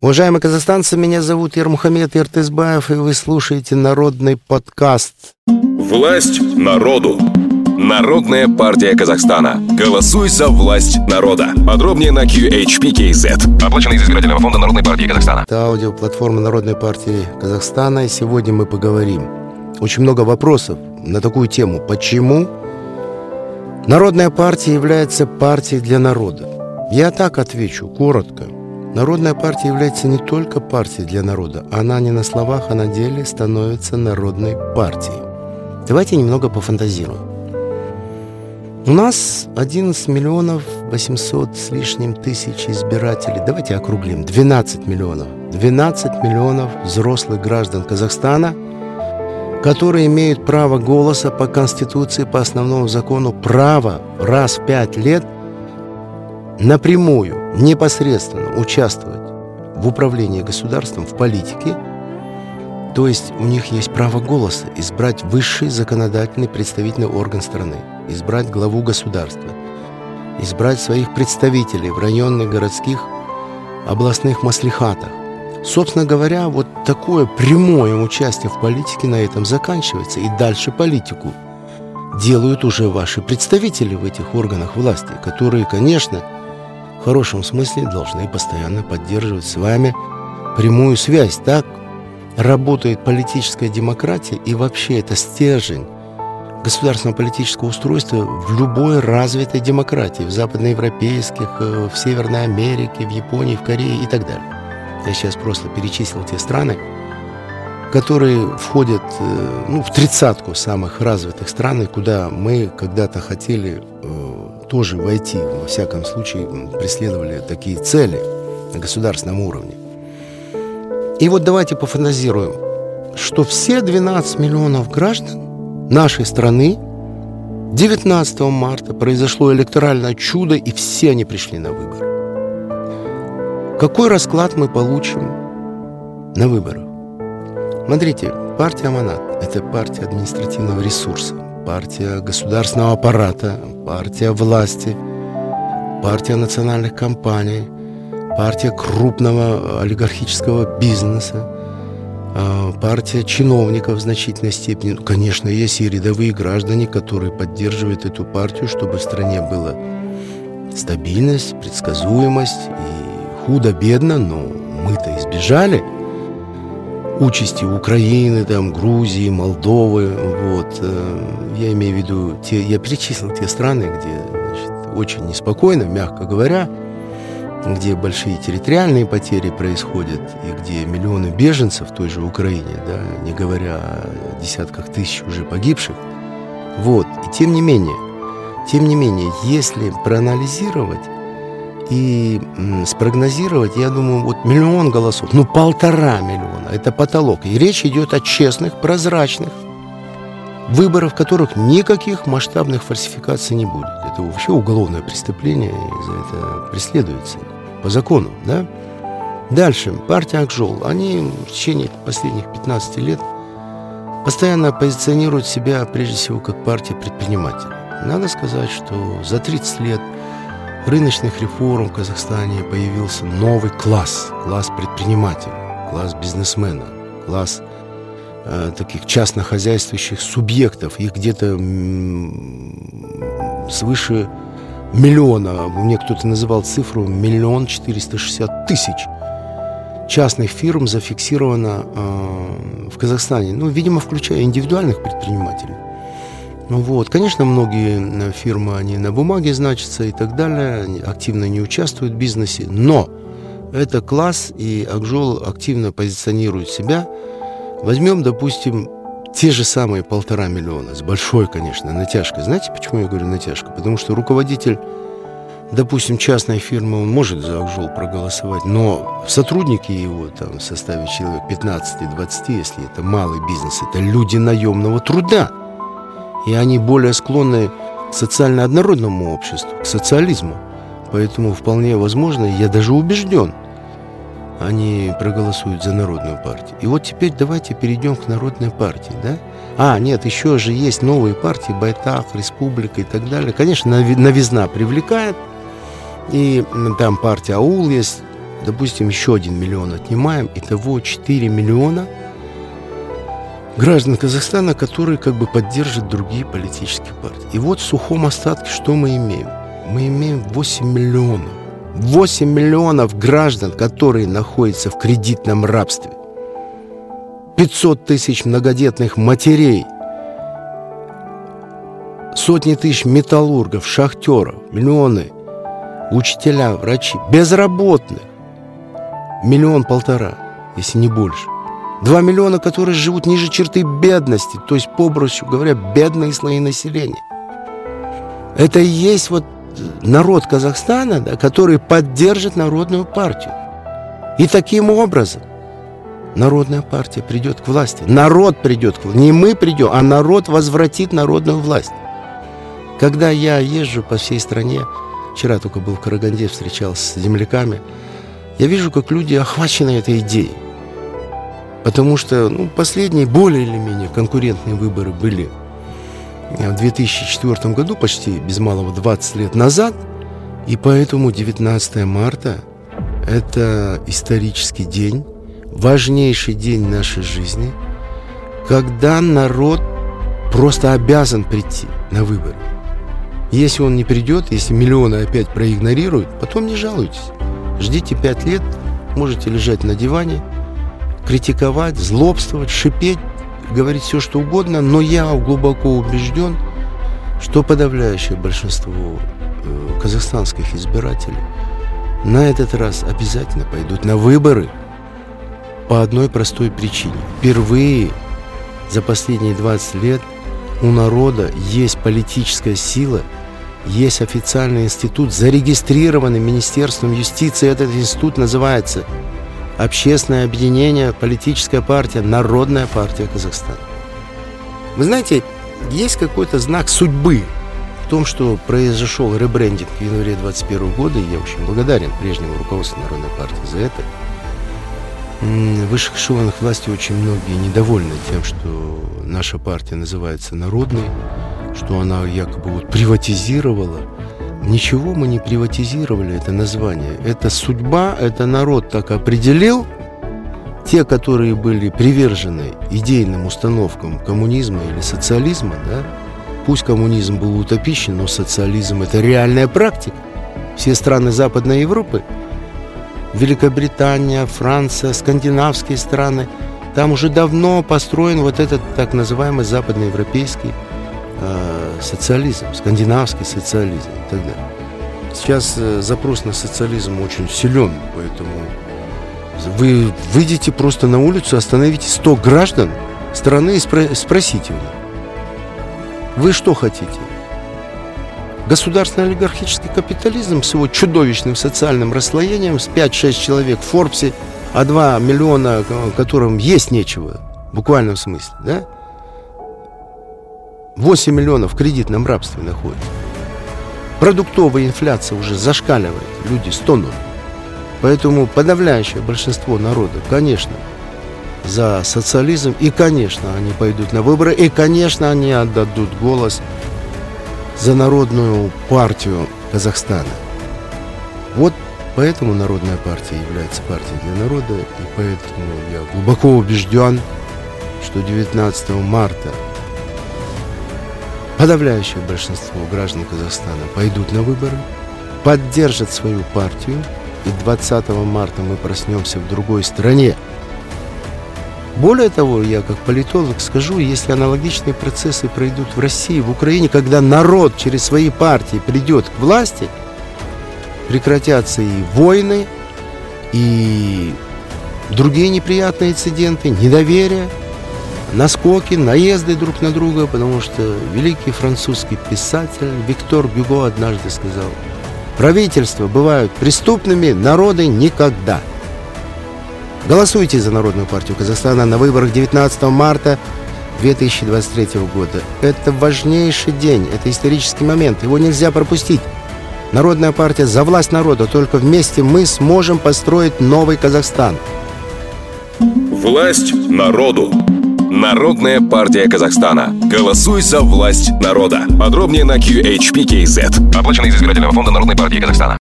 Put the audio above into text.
Уважаемые казахстанцы, меня зовут Ермухамед Иртызбаев, и вы слушаете народный подкаст. Власть народу. Народная партия Казахстана. Голосуй за власть народа. Подробнее на QHPKZ. Оплачено из избирательного фонда Народной партии Казахстана. Это аудиоплатформа Народной партии Казахстана, и сегодня мы поговорим. Очень много вопросов на такую тему. Почему Народная партия является партией для народа? Я так отвечу, коротко – Народная партия является не только партией для народа. Она не на словах, а на деле становится народной партией. Давайте немного пофантазируем. У нас 11 миллионов 800 с лишним тысяч избирателей. Давайте округлим. 12 миллионов. 12 миллионов взрослых граждан Казахстана, которые имеют право голоса по Конституции, по основному закону, право раз в пять лет – напрямую, непосредственно участвовать в управлении государством, в политике, то есть у них есть право голоса избрать высший законодательный представительный орган страны, избрать главу государства, избрать своих представителей в районных, городских, областных маслихатах. Собственно говоря, вот такое прямое участие в политике на этом заканчивается, и дальше политику делают уже ваши представители в этих органах власти, которые, конечно, в хорошем смысле должны постоянно поддерживать с вами прямую связь. Так работает политическая демократия и вообще это стержень государственного политического устройства в любой развитой демократии, в западноевропейских, э, в Северной Америке, в Японии, в Корее и так далее. Я сейчас просто перечислил те страны, которые входят э, ну, в тридцатку самых развитых стран, куда мы когда-то хотели э, тоже войти, во всяком случае, преследовали такие цели на государственном уровне. И вот давайте пофантазируем, что все 12 миллионов граждан нашей страны 19 марта произошло электоральное чудо, и все они пришли на выборы. Какой расклад мы получим на выборах? Смотрите, партия Аманат – это партия административного ресурса партия государственного аппарата, партия власти, партия национальных компаний, партия крупного олигархического бизнеса, а, партия чиновников в значительной степени. Ну, конечно, есть и рядовые граждане, которые поддерживают эту партию, чтобы в стране была стабильность, предсказуемость и худо-бедно, но мы-то избежали – участи Украины, там, Грузии, Молдовы. Вот. Э, я имею в виду, те, я перечислил те страны, где значит, очень неспокойно, мягко говоря, где большие территориальные потери происходят, и где миллионы беженцев в той же Украине, да, не говоря о десятках тысяч уже погибших. Вот. И тем не менее, тем не менее, если проанализировать и спрогнозировать, я думаю, вот миллион голосов, ну полтора миллиона, это потолок. И речь идет о честных, прозрачных выборах, в которых никаких масштабных фальсификаций не будет. Это вообще уголовное преступление, и за это преследуется по закону, да? Дальше, партия Акжол, они в течение последних 15 лет постоянно позиционируют себя, прежде всего, как партия предпринимателей. Надо сказать, что за 30 лет рыночных реформ в Казахстане появился новый класс, класс предпринимателей, класс бизнесмена, класс э, таких частнохозяйствующих субъектов. Их где-то свыше миллиона, мне кто-то называл цифру миллион четыреста шестьдесят тысяч частных фирм зафиксировано э, в Казахстане, ну, видимо, включая индивидуальных предпринимателей. Ну вот, конечно, многие э, фирмы, они на бумаге значатся и так далее, они активно не участвуют в бизнесе, но это класс, и Акжол активно позиционирует себя. Возьмем, допустим, те же самые полтора миллиона, с большой, конечно, натяжкой. Знаете, почему я говорю натяжка? Потому что руководитель, допустим, частной фирмы, он может за Акжол проголосовать, но сотрудники его там в составе человек 15-20, если это малый бизнес, это люди наемного труда – и они более склонны к социально однородному обществу, к социализму. Поэтому вполне возможно, я даже убежден, они проголосуют за Народную партию. И вот теперь давайте перейдем к Народной партии, да? А, нет, еще же есть новые партии, Байтах, Республика и так далее. Конечно, новизна привлекает. И там партия АУЛ есть, допустим, еще один миллион отнимаем, итого 4 миллиона граждан Казахстана, которые как бы поддержат другие политические партии. И вот в сухом остатке что мы имеем? Мы имеем 8 миллионов. 8 миллионов граждан, которые находятся в кредитном рабстве. 500 тысяч многодетных матерей, сотни тысяч металлургов, шахтеров, миллионы учителя, врачи, безработных, миллион-полтора, если не больше. Два миллиона, которые живут ниже черты бедности, то есть, попросту говоря, бедные слои населения. Это и есть вот народ Казахстана, да, который поддержит народную партию. И таким образом народная партия придет к власти. Народ придет к власти. Не мы придем, а народ возвратит народную власть. Когда я езжу по всей стране, вчера только был в Караганде, встречался с земляками, я вижу, как люди охвачены этой идеей. Потому что ну, последние более или менее конкурентные выборы были в 2004 году, почти без малого 20 лет назад, и поэтому 19 марта – это исторический день, важнейший день нашей жизни, когда народ просто обязан прийти на выборы. Если он не придет, если миллионы опять проигнорируют, потом не жалуйтесь. Ждите пять лет, можете лежать на диване, критиковать, злобствовать, шипеть, говорить все, что угодно, но я глубоко убежден, что подавляющее большинство э, казахстанских избирателей на этот раз обязательно пойдут на выборы по одной простой причине. Впервые за последние 20 лет у народа есть политическая сила – есть официальный институт, зарегистрированный Министерством юстиции. Этот институт называется Общественное объединение, политическая партия, Народная партия Казахстана. Вы знаете, есть какой-то знак судьбы в том, что произошел ребрендинг в январе 2021 года, и я очень благодарен прежнему руководству Народной партии за это. В высших эшелонах власти очень многие недовольны тем, что наша партия называется народной, что она якобы вот приватизировала. Ничего мы не приватизировали, это название. Это судьба, это народ так определил. Те, которые были привержены идейным установкам коммунизма или социализма, да, пусть коммунизм был утопичен, но социализм – это реальная практика. Все страны Западной Европы, Великобритания, Франция, скандинавские страны, там уже давно построен вот этот так называемый западноевропейский э, социализм, скандинавский социализм и так далее. Сейчас э, запрос на социализм очень силен, поэтому вы выйдете просто на улицу, остановите 100 граждан страны и спро- спросите у них, вы что хотите? Государственный олигархический капитализм с его чудовищным социальным расслоением, с 5-6 человек в Форбсе, а 2 миллиона, которым есть нечего, в буквальном смысле, да? 8 миллионов в кредитном рабстве находятся. Продуктовая инфляция уже зашкаливает, люди стонут. Поэтому подавляющее большинство народа, конечно, за социализм, и, конечно, они пойдут на выборы, и, конечно, они отдадут голос за народную партию Казахстана. Вот поэтому Народная партия является партией для народа, и поэтому я глубоко убежден, что 19 марта подавляющее большинство граждан Казахстана пойдут на выборы, поддержат свою партию, и 20 марта мы проснемся в другой стране. Более того, я как политолог скажу, если аналогичные процессы пройдут в России, в Украине, когда народ через свои партии придет к власти, прекратятся и войны, и другие неприятные инциденты, недоверие – наскоки, наезды друг на друга, потому что великий французский писатель Виктор Гюго однажды сказал, правительства бывают преступными, народы никогда. Голосуйте за Народную партию Казахстана на выборах 19 марта 2023 года. Это важнейший день, это исторический момент, его нельзя пропустить. Народная партия за власть народа, только вместе мы сможем построить новый Казахстан. Власть народу. Народная партия Казахстана. Голосуй за власть народа. Подробнее на QHPKZ. Оплачено из избирательного фонда Народной партии Казахстана.